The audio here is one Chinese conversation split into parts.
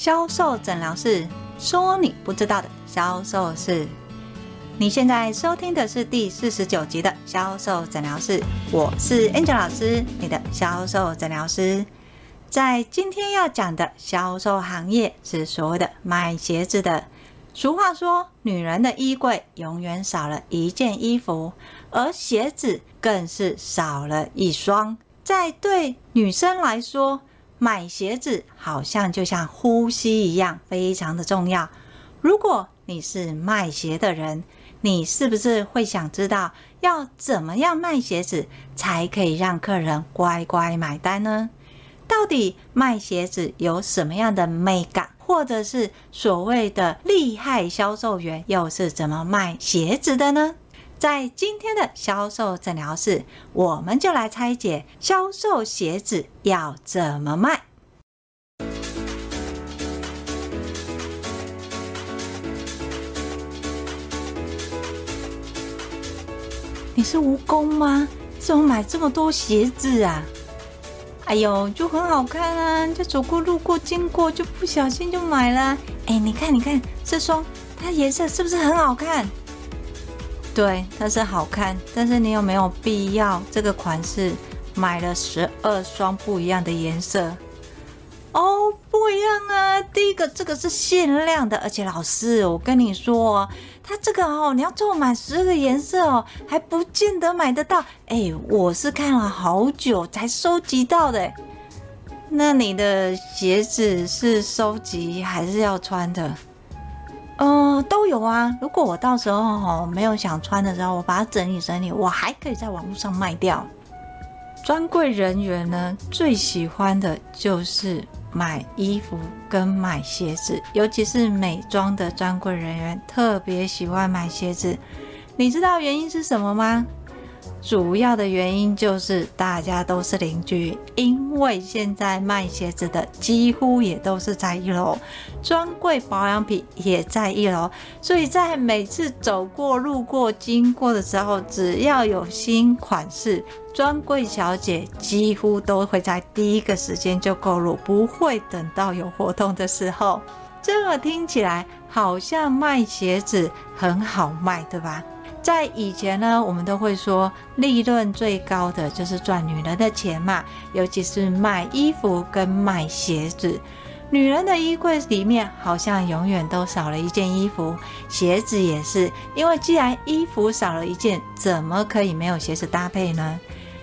销售诊疗室，说你不知道的销售事。你现在收听的是第四十九集的销售诊疗室，我是 Angel 老师，你的销售诊疗师。在今天要讲的销售行业是所谓的卖鞋子的。俗话说，女人的衣柜永远少了一件衣服，而鞋子更是少了一双。在对女生来说，买鞋子好像就像呼吸一样，非常的重要。如果你是卖鞋的人，你是不是会想知道要怎么样卖鞋子才可以让客人乖乖买单呢？到底卖鞋子有什么样的美感，或者是所谓的厉害销售员又是怎么卖鞋子的呢？在今天的销售诊疗室，我们就来拆解销售鞋子要怎么卖。你是蜈蚣吗？怎么买这么多鞋子啊？哎呦，就很好看啊！就走过路过经过，就不小心就买了。哎，你看，你看这双，它颜色是不是很好看？对，它是好看，但是你有没有必要这个款式买了十二双不一样的颜色？哦，不一样啊！第一个，这个是限量的，而且老师，我跟你说，它这个哦，你要凑满十个颜色哦，还不见得买得到。哎，我是看了好久才收集到的。那你的鞋子是收集还是要穿的？呃，都有啊。如果我到时候哦没有想穿的时候，我把它整理整理，我还可以在网络上卖掉。专柜人员呢，最喜欢的就是买衣服跟买鞋子，尤其是美妆的专柜人员特别喜欢买鞋子。你知道原因是什么吗？主要的原因就是大家都是邻居，因为现在卖鞋子的几乎也都是在一楼，专柜保养品也在一楼，所以在每次走过、路过、经过的时候，只要有新款式，专柜小姐几乎都会在第一个时间就购入，不会等到有活动的时候。这个听起来好像卖鞋子很好卖，对吧？在以前呢，我们都会说利润最高的就是赚女人的钱嘛，尤其是卖衣服跟卖鞋子。女人的衣柜里面好像永远都少了一件衣服，鞋子也是，因为既然衣服少了一件，怎么可以没有鞋子搭配呢？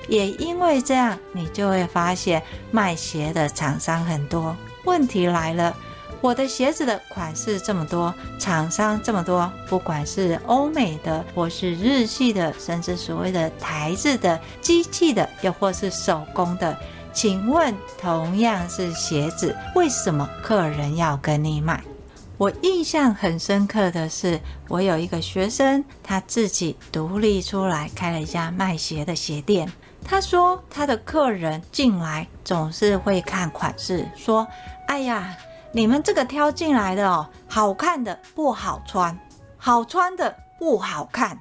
也因为这样，你就会发现卖鞋的厂商很多。问题来了。我的鞋子的款式这么多，厂商这么多，不管是欧美的，或是日系的，甚至所谓的台制的、机器的，又或是手工的，请问同样是鞋子，为什么客人要跟你买？我印象很深刻的是，我有一个学生，他自己独立出来开了一家卖鞋的鞋店。他说，他的客人进来总是会看款式，说：“哎呀。”你们这个挑进来的哦，好看的不好穿，好穿的不好看，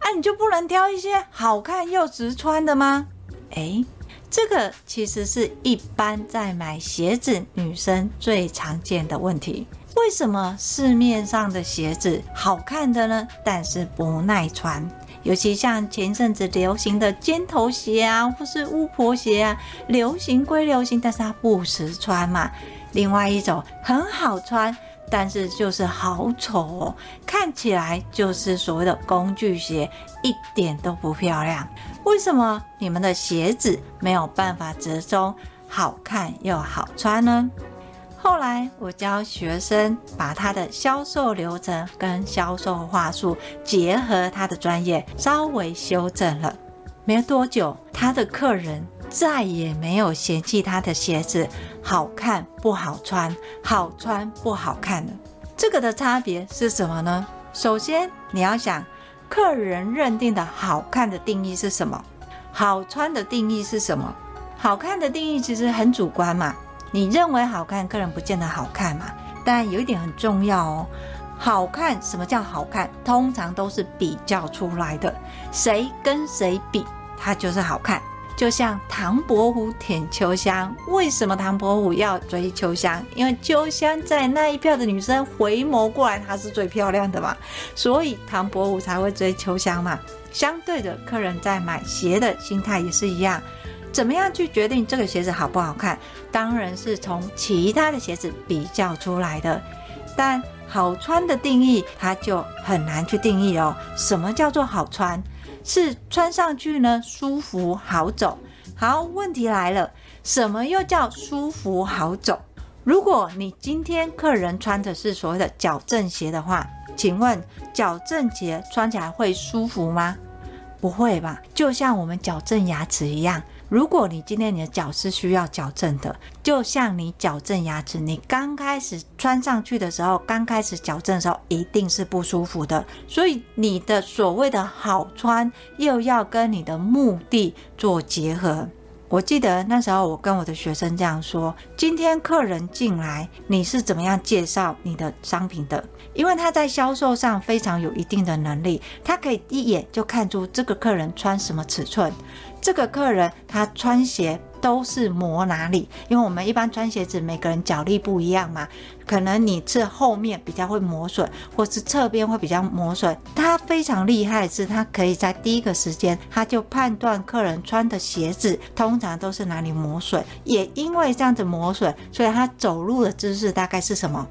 啊，你就不能挑一些好看又实穿的吗？诶，这个其实是一般在买鞋子女生最常见的问题。为什么市面上的鞋子好看的呢？但是不耐穿，尤其像前阵子流行的尖头鞋啊，或是巫婆鞋啊，流行归流行，但是它不实穿嘛。另外一种很好穿，但是就是好丑哦，看起来就是所谓的工具鞋，一点都不漂亮。为什么你们的鞋子没有办法折中，好看又好穿呢？后来我教学生把他的销售流程跟销售话术结合他的专业，稍微修正了。没多久，他的客人。再也没有嫌弃他的鞋子好看不好穿，好穿不好看了。这个的差别是什么呢？首先，你要想，客人认定的好看的定义是什么？好穿的定义是什么？好看的定义其实很主观嘛。你认为好看，客人不见得好看嘛。但有一点很重要哦，好看，什么叫好看？通常都是比较出来的，谁跟谁比，它就是好看。就像唐伯虎舔秋香，为什么唐伯虎要追秋香？因为秋香在那一票的女生回眸过来，她是最漂亮的嘛，所以唐伯虎才会追秋香嘛。相对的，客人在买鞋的心态也是一样。怎么样去决定这个鞋子好不好看？当然是从其他的鞋子比较出来的。但好穿的定义，它就很难去定义哦。什么叫做好穿？是穿上去呢，舒服好走。好，问题来了，什么又叫舒服好走？如果你今天客人穿的是所谓的矫正鞋的话，请问矫正鞋穿起来会舒服吗？不会吧？就像我们矫正牙齿一样。如果你今天你的脚是需要矫正的，就像你矫正牙齿，你刚开始穿上去的时候，刚开始矫正的时候，一定是不舒服的。所以你的所谓的好穿，又要跟你的目的做结合。我记得那时候我跟我的学生这样说：今天客人进来，你是怎么样介绍你的商品的？因为他在销售上非常有一定的能力，他可以一眼就看出这个客人穿什么尺寸。这个客人他穿鞋都是磨哪里？因为我们一般穿鞋子，每个人脚力不一样嘛，可能你是后面比较会磨损，或是侧边会比较磨损。他非常厉害的是，他可以在第一个时间，他就判断客人穿的鞋子通常都是哪里磨损。也因为这样子磨损，所以他走路的姿势大概是什么？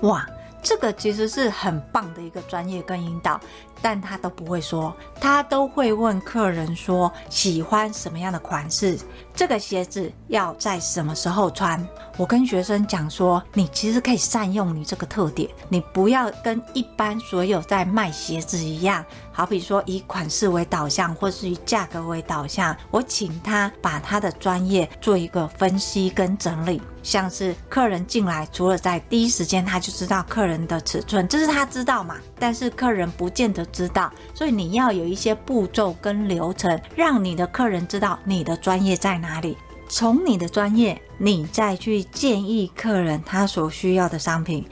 哇！这个其实是很棒的一个专业跟引导，但他都不会说，他都会问客人说喜欢什么样的款式，这个鞋子要在什么时候穿。我跟学生讲说，你其实可以善用你这个特点，你不要跟一般所有在卖鞋子一样，好比说以款式为导向，或是以价格为导向。我请他把他的专业做一个分析跟整理。像是客人进来，除了在第一时间他就知道客人的尺寸，这是他知道嘛？但是客人不见得知道，所以你要有一些步骤跟流程，让你的客人知道你的专业在哪里。从你的专业，你再去建议客人他所需要的商品。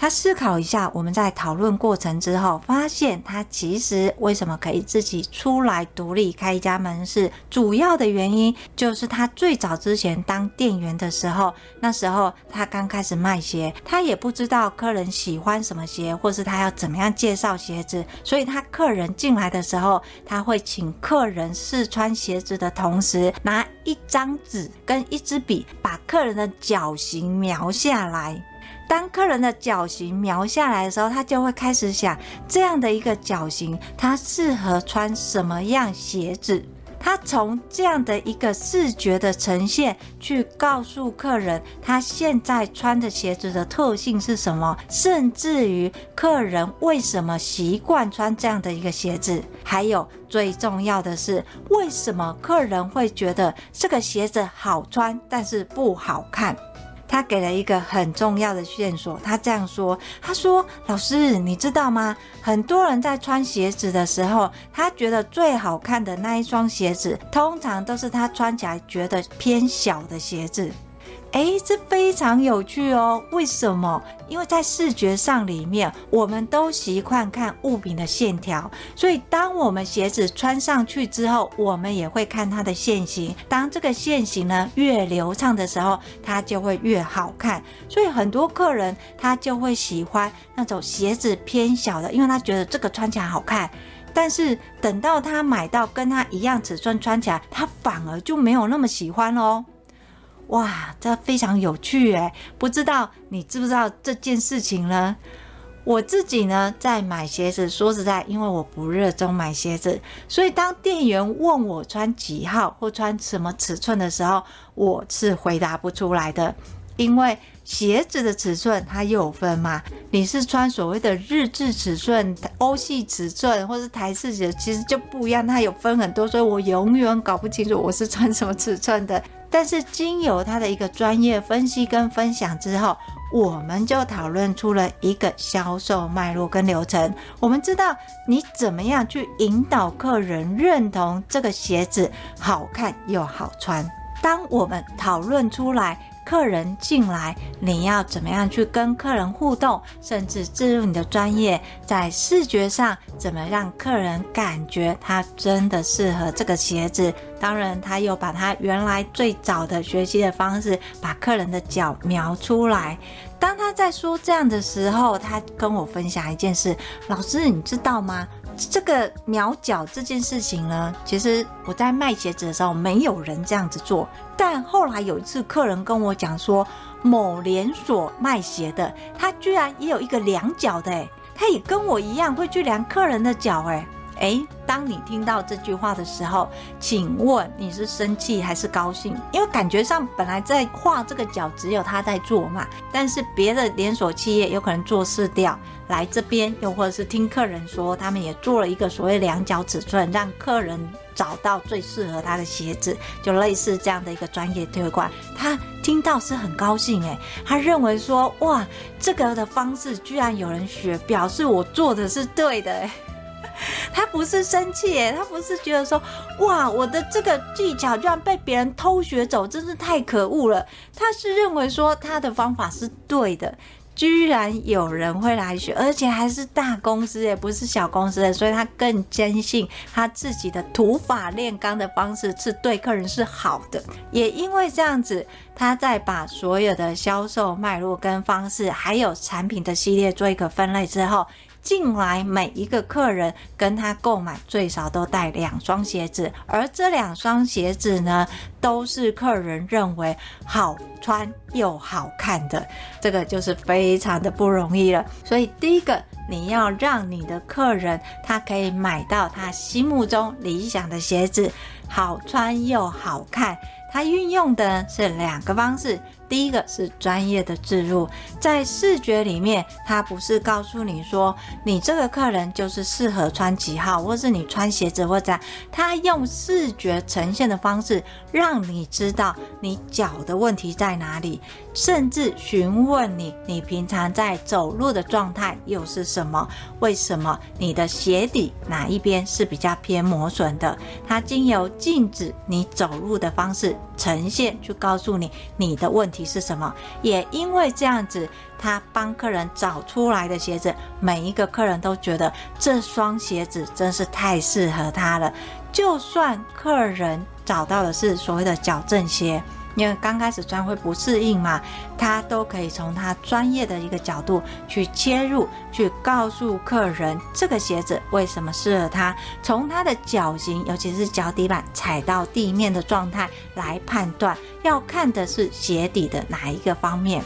他思考一下，我们在讨论过程之后，发现他其实为什么可以自己出来独立开一家门市，主要的原因就是他最早之前当店员的时候，那时候他刚开始卖鞋，他也不知道客人喜欢什么鞋，或是他要怎么样介绍鞋子，所以他客人进来的时候，他会请客人试穿鞋子的同时，拿一张纸跟一支笔，把客人的脚型描下来。当客人的脚型描下来的时候，他就会开始想，这样的一个脚型，他适合穿什么样鞋子？他从这样的一个视觉的呈现，去告诉客人他现在穿的鞋子的特性是什么，甚至于客人为什么习惯穿这样的一个鞋子，还有最重要的是，为什么客人会觉得这个鞋子好穿，但是不好看。他给了一个很重要的线索，他这样说：“他说，老师，你知道吗？很多人在穿鞋子的时候，他觉得最好看的那一双鞋子，通常都是他穿起来觉得偏小的鞋子。”诶，这非常有趣哦。为什么？因为在视觉上里面，我们都习惯看物品的线条，所以当我们鞋子穿上去之后，我们也会看它的线型。当这个线型呢越流畅的时候，它就会越好看。所以很多客人他就会喜欢那种鞋子偏小的，因为他觉得这个穿起来好看。但是等到他买到跟他一样尺寸穿起来，他反而就没有那么喜欢哦。哇，这非常有趣诶，不知道你知不知道这件事情呢？我自己呢，在买鞋子，说实在，因为我不热衷买鞋子，所以当店员问我穿几号或穿什么尺寸的时候，我是回答不出来的，因为鞋子的尺寸它有分嘛，你是穿所谓的日制尺寸、欧系尺寸，或是台式鞋，其实就不一样，它有分很多，所以我永远搞不清楚我是穿什么尺寸的。但是经由他的一个专业分析跟分享之后，我们就讨论出了一个销售脉络跟流程。我们知道你怎么样去引导客人认同这个鞋子好看又好穿。当我们讨论出来，客人进来，你要怎么样去跟客人互动，甚至置入你的专业，在视觉上怎么让客人感觉他真的适合这个鞋子。当然，他又把他原来最早的学习的方式，把客人的脚描出来。当他在说这样的时候，他跟我分享一件事：老师，你知道吗？这个描脚这件事情呢，其实我在卖鞋子的时候，没有人这样子做。但后来有一次，客人跟我讲说，某连锁卖鞋的，他居然也有一个量脚的，诶，他也跟我一样会去量客人的脚，诶。诶，当你听到这句话的时候，请问你是生气还是高兴？因为感觉上本来在画这个脚只有他在做嘛，但是别的连锁企业有可能做事掉来这边，又或者是听客人说，他们也做了一个所谓量脚尺寸，让客人找到最适合他的鞋子，就类似这样的一个专业推广。他听到是很高兴诶，他认为说哇，这个的方式居然有人学，表示我做的是对的诶。他不是生气耶，他不是觉得说，哇，我的这个技巧居然被别人偷学走，真是太可恶了。他是认为说他的方法是对的，居然有人会来学，而且还是大公司也不是小公司的，所以他更坚信他自己的土法炼钢的方式是对客人是好的。也因为这样子，他在把所有的销售脉络跟方式，还有产品的系列做一个分类之后。进来每一个客人跟他购买最少都带两双鞋子，而这两双鞋子呢，都是客人认为好穿又好看的，这个就是非常的不容易了。所以第一个，你要让你的客人他可以买到他心目中理想的鞋子，好穿又好看。他运用的是两个方式。第一个是专业的置入，在视觉里面，它不是告诉你说你这个客人就是适合穿几号，或是你穿鞋子或者他用视觉呈现的方式，让你知道你脚的问题在哪里，甚至询问你你平常在走路的状态又是什么？为什么你的鞋底哪一边是比较偏磨损的？他经由镜子你走路的方式呈现，去告诉你你的问题。是什么？也因为这样子，他帮客人找出来的鞋子，每一个客人都觉得这双鞋子真是太适合他了。就算客人找到的是所谓的矫正鞋。因为刚开始穿会不适应嘛，他都可以从他专业的一个角度去切入，去告诉客人这个鞋子为什么适合他，从他的脚型，尤其是脚底板踩到地面的状态来判断，要看的是鞋底的哪一个方面。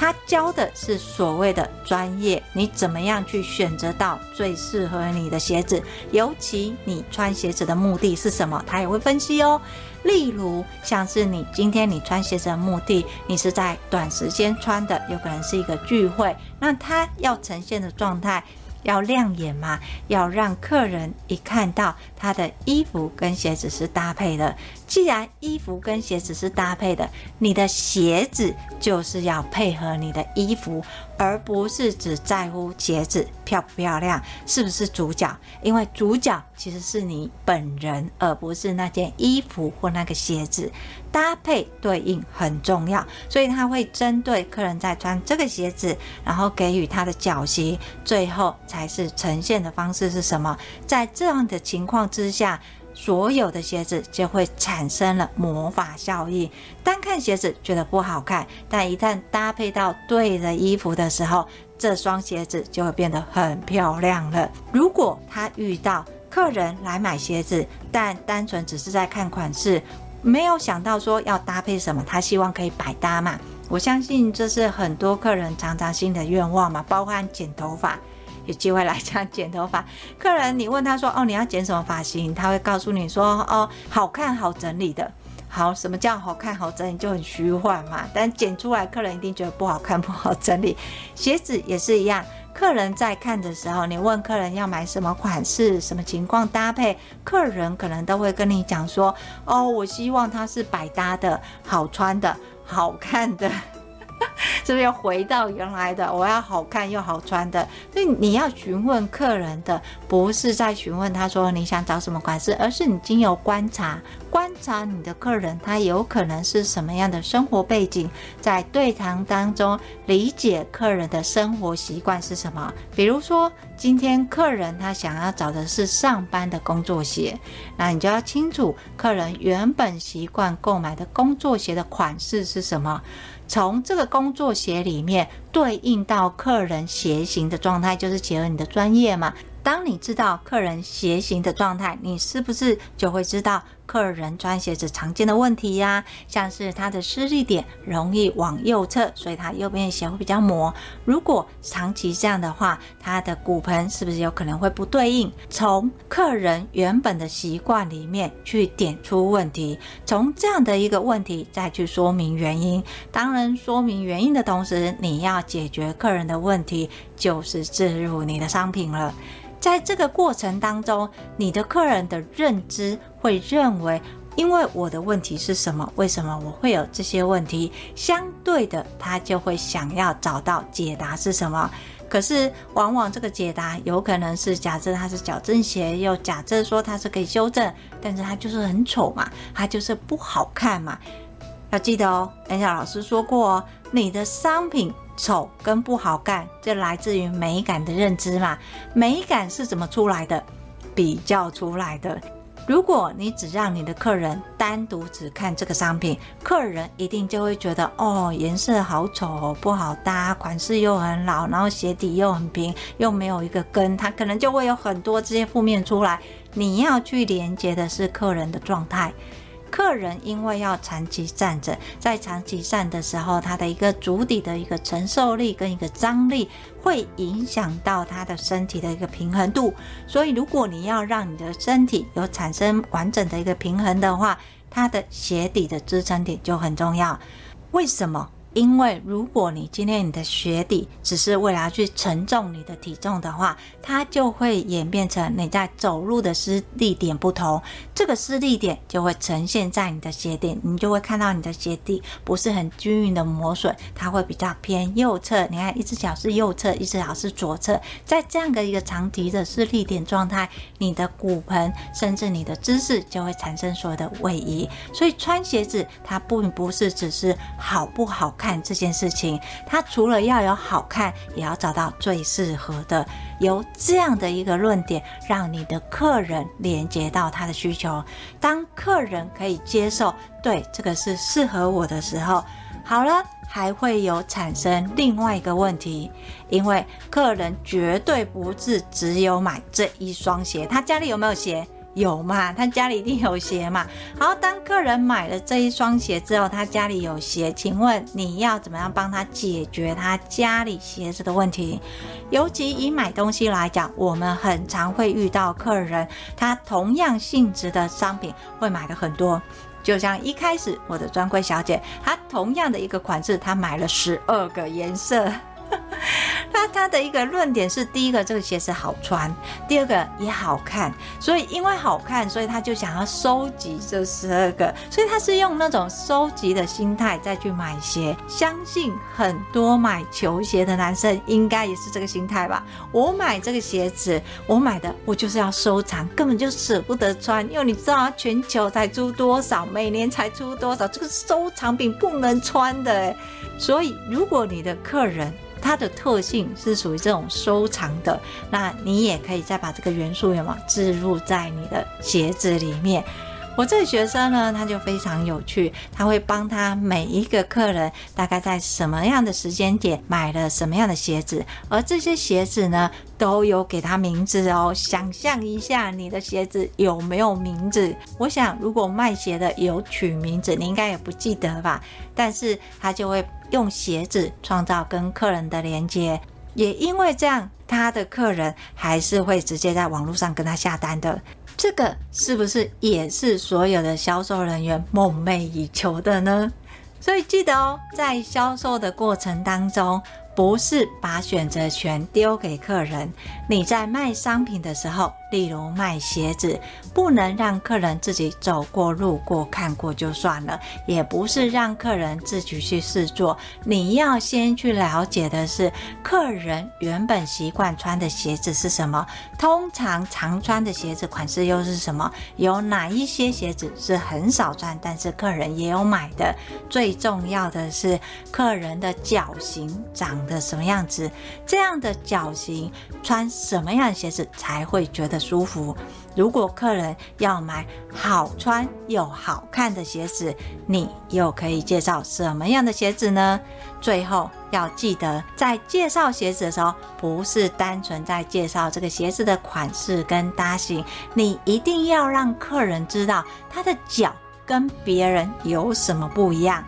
他教的是所谓的专业，你怎么样去选择到最适合你的鞋子？尤其你穿鞋子的目的是什么？他也会分析哦。例如，像是你今天你穿鞋子的目的，你是在短时间穿的，有可能是一个聚会，那它要呈现的状态。要亮眼嘛，要让客人一看到他的衣服跟鞋子是搭配的。既然衣服跟鞋子是搭配的，你的鞋子就是要配合你的衣服，而不是只在乎鞋子漂不漂亮，是不是主角。因为主角其实是你本人，而不是那件衣服或那个鞋子。搭配对应很重要，所以他会针对客人在穿这个鞋子，然后给予他的脚型，最后才是呈现的方式是什么。在这样的情况之下，所有的鞋子就会产生了魔法效应。单看鞋子觉得不好看，但一旦搭配到对的衣服的时候，这双鞋子就会变得很漂亮了。如果他遇到客人来买鞋子，但单纯只是在看款式。没有想到说要搭配什么，他希望可以百搭嘛。我相信这是很多客人常常心的愿望嘛，包括剪头发，有机会来讲剪头发。客人你问他说，哦，你要剪什么发型？他会告诉你说，哦，好看好整理的。好，什么叫好看好整理？就很虚幻嘛。但剪出来，客人一定觉得不好看不好整理。鞋子也是一样。客人在看的时候，你问客人要买什么款式、什么情况搭配，客人可能都会跟你讲说：“哦，我希望它是百搭的、好穿的、好看的。” 是不是又回到原来的？我要好看又好穿的。所以你要询问客人的，不是在询问他说你想找什么款式，而是你经由观察，观察你的客人，他有可能是什么样的生活背景，在对谈当中理解客人的生活习惯是什么。比如说，今天客人他想要找的是上班的工作鞋，那你就要清楚客人原本习惯购买的工作鞋的款式是什么。从这个工作鞋里面对应到客人鞋型的状态，就是结合你的专业嘛。当你知道客人鞋型的状态，你是不是就会知道客人穿鞋子常见的问题呀？像是他的施力点容易往右侧，所以他右边的鞋会比较磨。如果长期这样的话，他的骨盆是不是有可能会不对应？从客人原本的习惯里面去点出问题，从这样的一个问题再去说明原因。当然，说明原因的同时，你要解决客人的问题，就是置入你的商品了。在这个过程当中，你的客人的认知会认为，因为我的问题是什么？为什么我会有这些问题？相对的，他就会想要找到解答是什么。可是，往往这个解答有可能是假设它是矫正鞋，又假设说它是可以修正，但是它就是很丑嘛，它就是不好看嘛。要记得哦，人家老师说过哦，你的商品。丑跟不好看，就来自于美感的认知嘛。美感是怎么出来的？比较出来的。如果你只让你的客人单独只看这个商品，客人一定就会觉得哦，颜色好丑，不好搭，款式又很老，然后鞋底又很平，又没有一个跟，他可能就会有很多这些负面出来。你要去连接的是客人的状态。客人因为要长期站着，在长期站的时候，他的一个足底的一个承受力跟一个张力，会影响到他的身体的一个平衡度。所以，如果你要让你的身体有产生完整的一个平衡的话，它的鞋底的支撑点就很重要。为什么？因为如果你今天你的鞋底只是为了要去承重你的体重的话，它就会演变成你在走路的施力点不同，这个施力点就会呈现在你的鞋底，你就会看到你的鞋底不是很均匀的磨损，它会比较偏右侧。你看，一只脚是右侧，一只脚是左侧，在这样的一个长期的施力点状态，你的骨盆甚至你的姿势就会产生所有的位移。所以穿鞋子它并不是只是好不好看。这件事情，它除了要有好看，也要找到最适合的。由这样的一个论点，让你的客人连接到他的需求。当客人可以接受，对，这个是适合我的时候，好了，还会有产生另外一个问题，因为客人绝对不是只有买这一双鞋，他家里有没有鞋？有嘛？他家里一定有鞋嘛。好，当客人买了这一双鞋之后，他家里有鞋，请问你要怎么样帮他解决他家里鞋子的问题？尤其以买东西来讲，我们很常会遇到客人，他同样性质的商品会买的很多。就像一开始我的专柜小姐，她同样的一个款式，她买了十二个颜色。那他的一个论点是：第一个，这个鞋子好穿；第二个，也好看。所以因为好看，所以他就想要收集这十二个。所以他是用那种收集的心态再去买鞋。相信很多买球鞋的男生应该也是这个心态吧？我买这个鞋子，我买的我就是要收藏，根本就舍不得穿。因为你知道，全球才出多少，每年才出多少，这个收藏品不能穿的。所以如果你的客人，它的特性是属于这种收藏的，那你也可以再把这个元素有没有置入在你的鞋子里面。我这个学生呢，他就非常有趣，他会帮他每一个客人大概在什么样的时间点买了什么样的鞋子，而这些鞋子呢，都有给他名字哦。想象一下，你的鞋子有没有名字？我想，如果卖鞋的有取名字，你应该也不记得吧？但是他就会用鞋子创造跟客人的连接，也因为这样，他的客人还是会直接在网络上跟他下单的。这个是不是也是所有的销售人员梦寐以求的呢？所以记得哦，在销售的过程当中，不是把选择权丢给客人。你在卖商品的时候，例如卖鞋子，不能让客人自己走过路过看过就算了，也不是让客人自己去试做。你要先去了解的是，客人原本习惯穿的鞋子是什么，通常常穿的鞋子款式又是什么，有哪一些鞋子是很少穿，但是客人也有买的。最重要的是，客人的脚型长得什么样子，这样的脚型穿什么样的鞋子才会觉得舒服。如果客人要买好穿又好看的鞋子，你又可以介绍什么样的鞋子呢？最后要记得，在介绍鞋子的时候，不是单纯在介绍这个鞋子的款式跟搭型，你一定要让客人知道他的脚跟别人有什么不一样。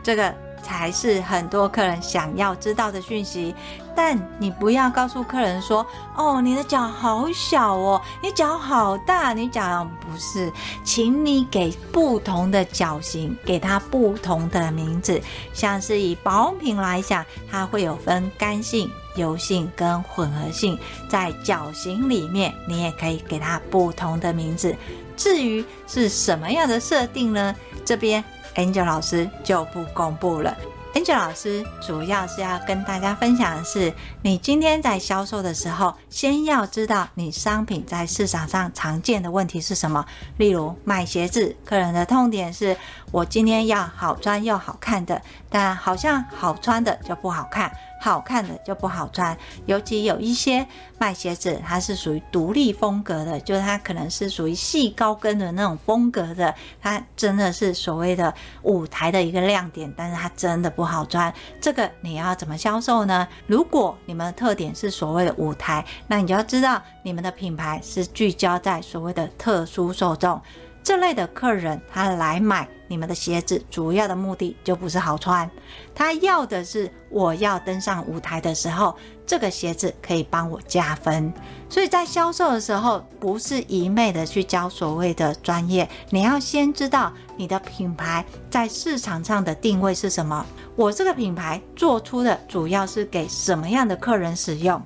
这个。才是很多客人想要知道的讯息，但你不要告诉客人说：“哦，你的脚好小哦，你脚好大，你脚不是。”请你给不同的脚型，给它不同的名字。像是以保养品来讲，它会有分干性、油性跟混合性，在脚型里面，你也可以给它不同的名字。至于是什么样的设定呢？这边。Angel 老师就不公布了。Angel 老师主要是要跟大家分享的是，你今天在销售的时候，先要知道你商品在市场上常见的问题是什么。例如卖鞋子，客人的痛点是我今天要好穿又好看的，但好像好穿的就不好看。好看的就不好穿，尤其有一些卖鞋子，它是属于独立风格的，就是它可能是属于细高跟的那种风格的，它真的是所谓的舞台的一个亮点，但是它真的不好穿。这个你要怎么销售呢？如果你们的特点是所谓的舞台，那你就要知道你们的品牌是聚焦在所谓的特殊受众。这类的客人，他来买你们的鞋子，主要的目的就不是好穿，他要的是我要登上舞台的时候，这个鞋子可以帮我加分。所以在销售的时候，不是一昧的去教所谓的专业，你要先知道你的品牌在市场上的定位是什么。我这个品牌做出的主要是给什么样的客人使用？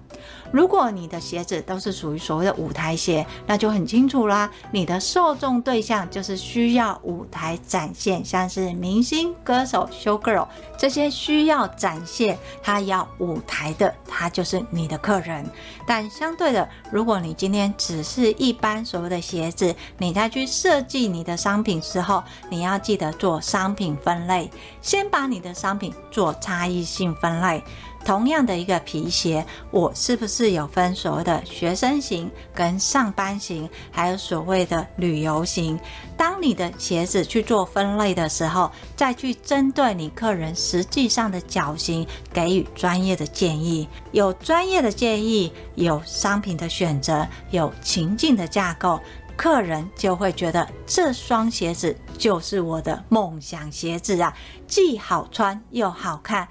如果你的鞋子都是属于所谓的舞台鞋，那就很清楚啦。你的受众对象就是需要舞台展现，像是明星、歌手、show girl 这些需要展现他要舞台的，他就是你的客人。但相对的，如果你今天只是一般所谓的鞋子，你再去设计你的商品之后，你要记得做商品分类，先把你的商品做差异性分类。同样的一个皮鞋，我是不是有分所谓的学生型跟上班型，还有所谓的旅游型？当你的鞋子去做分类的时候，再去针对你客人实际上的脚型给予专业的建议。有专业的建议，有商品的选择，有情境的架构，客人就会觉得这双鞋子就是我的梦想鞋子啊，既好穿又好看。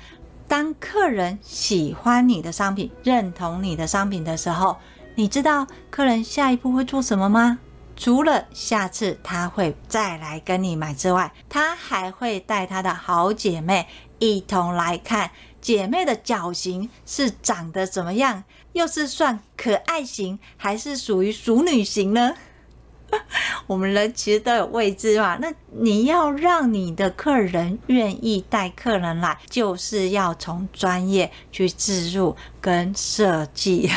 当客人喜欢你的商品、认同你的商品的时候，你知道客人下一步会做什么吗？除了下次他会再来跟你买之外，他还会带他的好姐妹一同来看姐妹的脚型是长得怎么样，又是算可爱型还是属于淑女型呢？我们人其实都有未知嘛，那你要让你的客人愿意带客人来，就是要从专业去置入跟设计。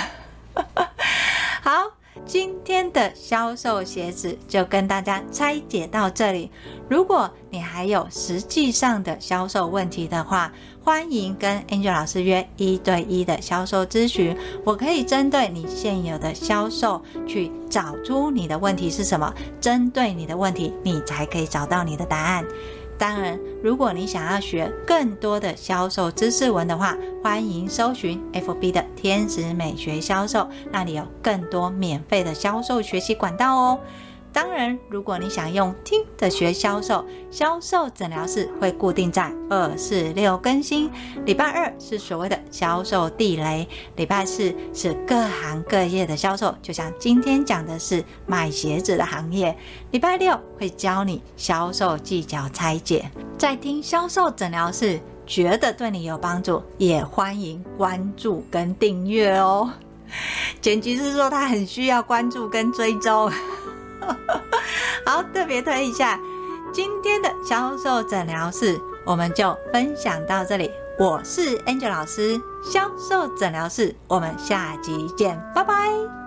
好。今天的销售鞋子就跟大家拆解到这里。如果你还有实际上的销售问题的话，欢迎跟 Angel 老师约一对一的销售咨询。我可以针对你现有的销售去找出你的问题是什么，针对你的问题，你才可以找到你的答案。当然，如果你想要学更多的销售知识文的话，欢迎搜寻 FB 的天使美学销售，那里有更多免费的销售学习管道哦。当然，如果你想用听的学销售，销售诊疗室会固定在二四六更新。礼拜二是所谓的销售地雷，礼拜四是各行各业的销售，就像今天讲的是卖鞋子的行业。礼拜六会教你销售技巧拆解。在听销售诊疗室，觉得对你有帮助，也欢迎关注跟订阅哦。简菊是说他很需要关注跟追踪。好，特别推一下今天的销售诊疗室，我们就分享到这里。我是 Angel 老师，销售诊疗室，我们下集见，拜拜。